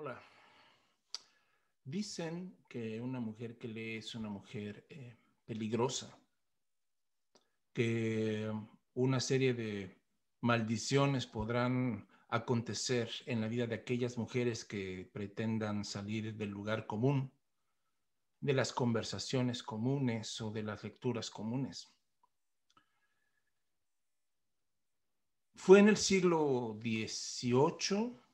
Hola. Dicen que una mujer que lee es una mujer eh, peligrosa, que una serie de maldiciones podrán acontecer en la vida de aquellas mujeres que pretendan salir del lugar común, de las conversaciones comunes o de las lecturas comunes. Fue en el siglo XVIII,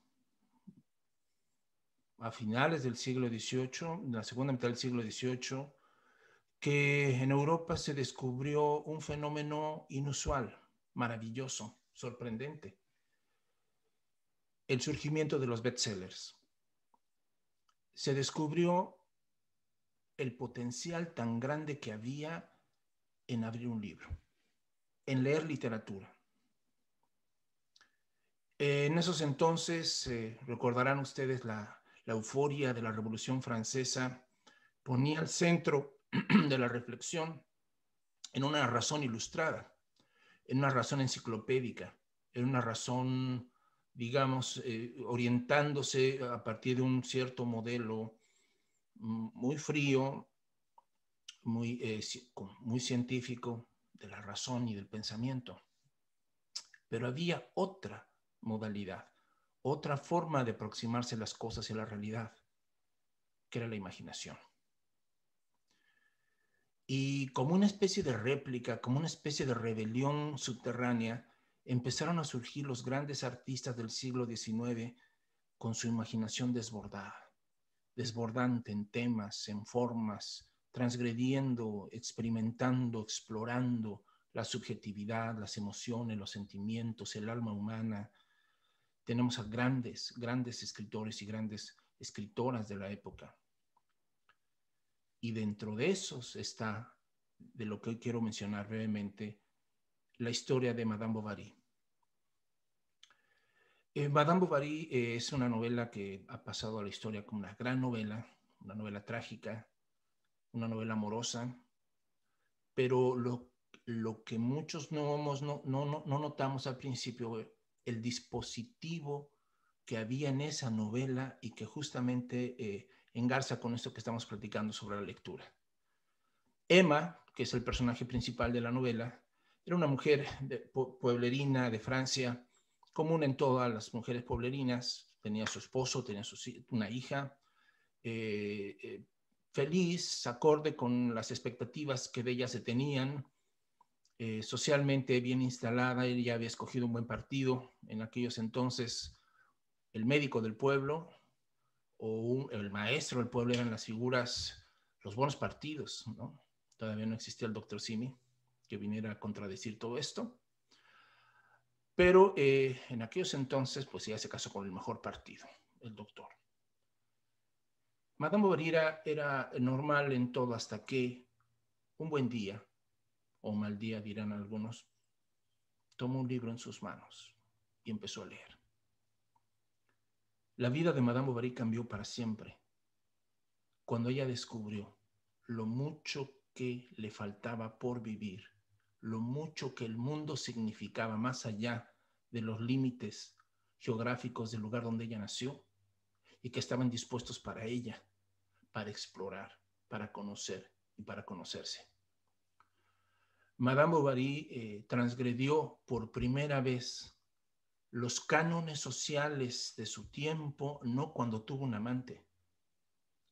a finales del siglo XVIII, la segunda mitad del siglo XVIII, que en Europa se descubrió un fenómeno inusual, maravilloso, sorprendente. El surgimiento de los bestsellers. Se descubrió el potencial tan grande que había en abrir un libro, en leer literatura. En esos entonces, eh, recordarán ustedes la, euforia de la Revolución Francesa, ponía al centro de la reflexión en una razón ilustrada, en una razón enciclopédica, en una razón, digamos, eh, orientándose a partir de un cierto modelo mm, muy frío, muy, eh, muy científico de la razón y del pensamiento. Pero había otra modalidad, otra forma de aproximarse a las cosas y a la realidad, que era la imaginación. Y como una especie de réplica, como una especie de rebelión subterránea, empezaron a surgir los grandes artistas del siglo XIX con su imaginación desbordada, desbordante en temas, en formas, transgrediendo, experimentando, explorando la subjetividad, las emociones, los sentimientos, el alma humana, tenemos a grandes, grandes escritores y grandes escritoras de la época. Y dentro de esos está, de lo que hoy quiero mencionar brevemente, la historia de Madame Bovary. Eh, Madame Bovary eh, es una novela que ha pasado a la historia como una gran novela, una novela trágica, una novela amorosa, pero lo, lo que muchos no, no, no, no notamos al principio el dispositivo que había en esa novela y que justamente eh, engarza con esto que estamos platicando sobre la lectura. Emma, que es el personaje principal de la novela, era una mujer pueblerina de Francia, común en todas las mujeres pueblerinas, tenía su esposo, tenía una hija, eh, eh, feliz, acorde con las expectativas que de ella se tenían, eh, socialmente bien instalada, ella había escogido un buen partido en aquellos entonces, el médico del pueblo o el maestro del pueblo eran las figuras, los buenos partidos. Todavía no existía el doctor Simi que viniera a contradecir todo esto. Pero eh, en aquellos entonces, pues ya se casó con el mejor partido, el doctor. Madame Bovary era normal en todo hasta que un buen día o mal día dirán algunos, tomó un libro en sus manos y empezó a leer. La vida de Madame Bovary cambió para siempre cuando ella descubrió lo mucho que le faltaba por vivir, lo mucho que el mundo significaba más allá de los límites geográficos del lugar donde ella nació y que estaban dispuestos para ella, para explorar, para conocer y para conocerse. Madame Bovary eh, transgredió por primera vez los cánones sociales de su tiempo, no cuando tuvo un amante,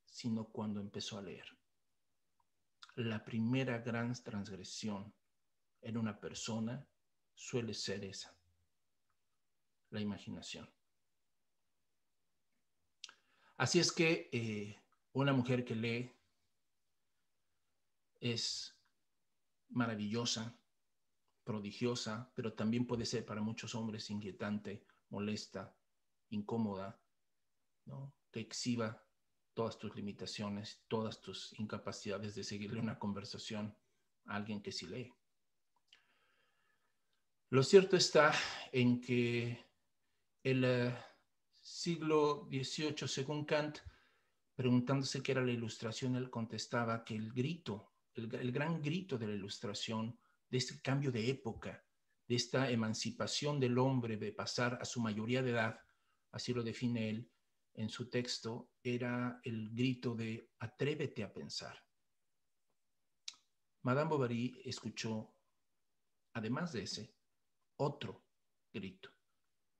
sino cuando empezó a leer. La primera gran transgresión en una persona suele ser esa, la imaginación. Así es que eh, una mujer que lee es maravillosa, prodigiosa, pero también puede ser para muchos hombres inquietante, molesta, incómoda, ¿no? que exhiba todas tus limitaciones, todas tus incapacidades de seguirle una conversación a alguien que sí lee. Lo cierto está en que el eh, siglo XVIII, según Kant, preguntándose qué era la ilustración, él contestaba que el grito el, gran grito de la ilustración, de este cambio de época, de esta emancipación del hombre, de pasar a su mayoría de edad, así lo define él, en su texto era el grito de atrévete a pensar. Madame Bovary escuchó, además de ese, otro grito,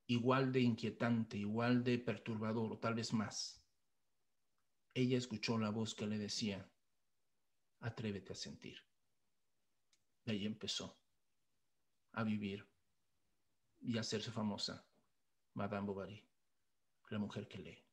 igual de inquietante, igual de perturbador o tal vez más. Ella escuchó la voz que le decía, atrévete a sentir. Y ahí empezó a vivir y a hacerse famosa Madame Bovary, la mujer que lee.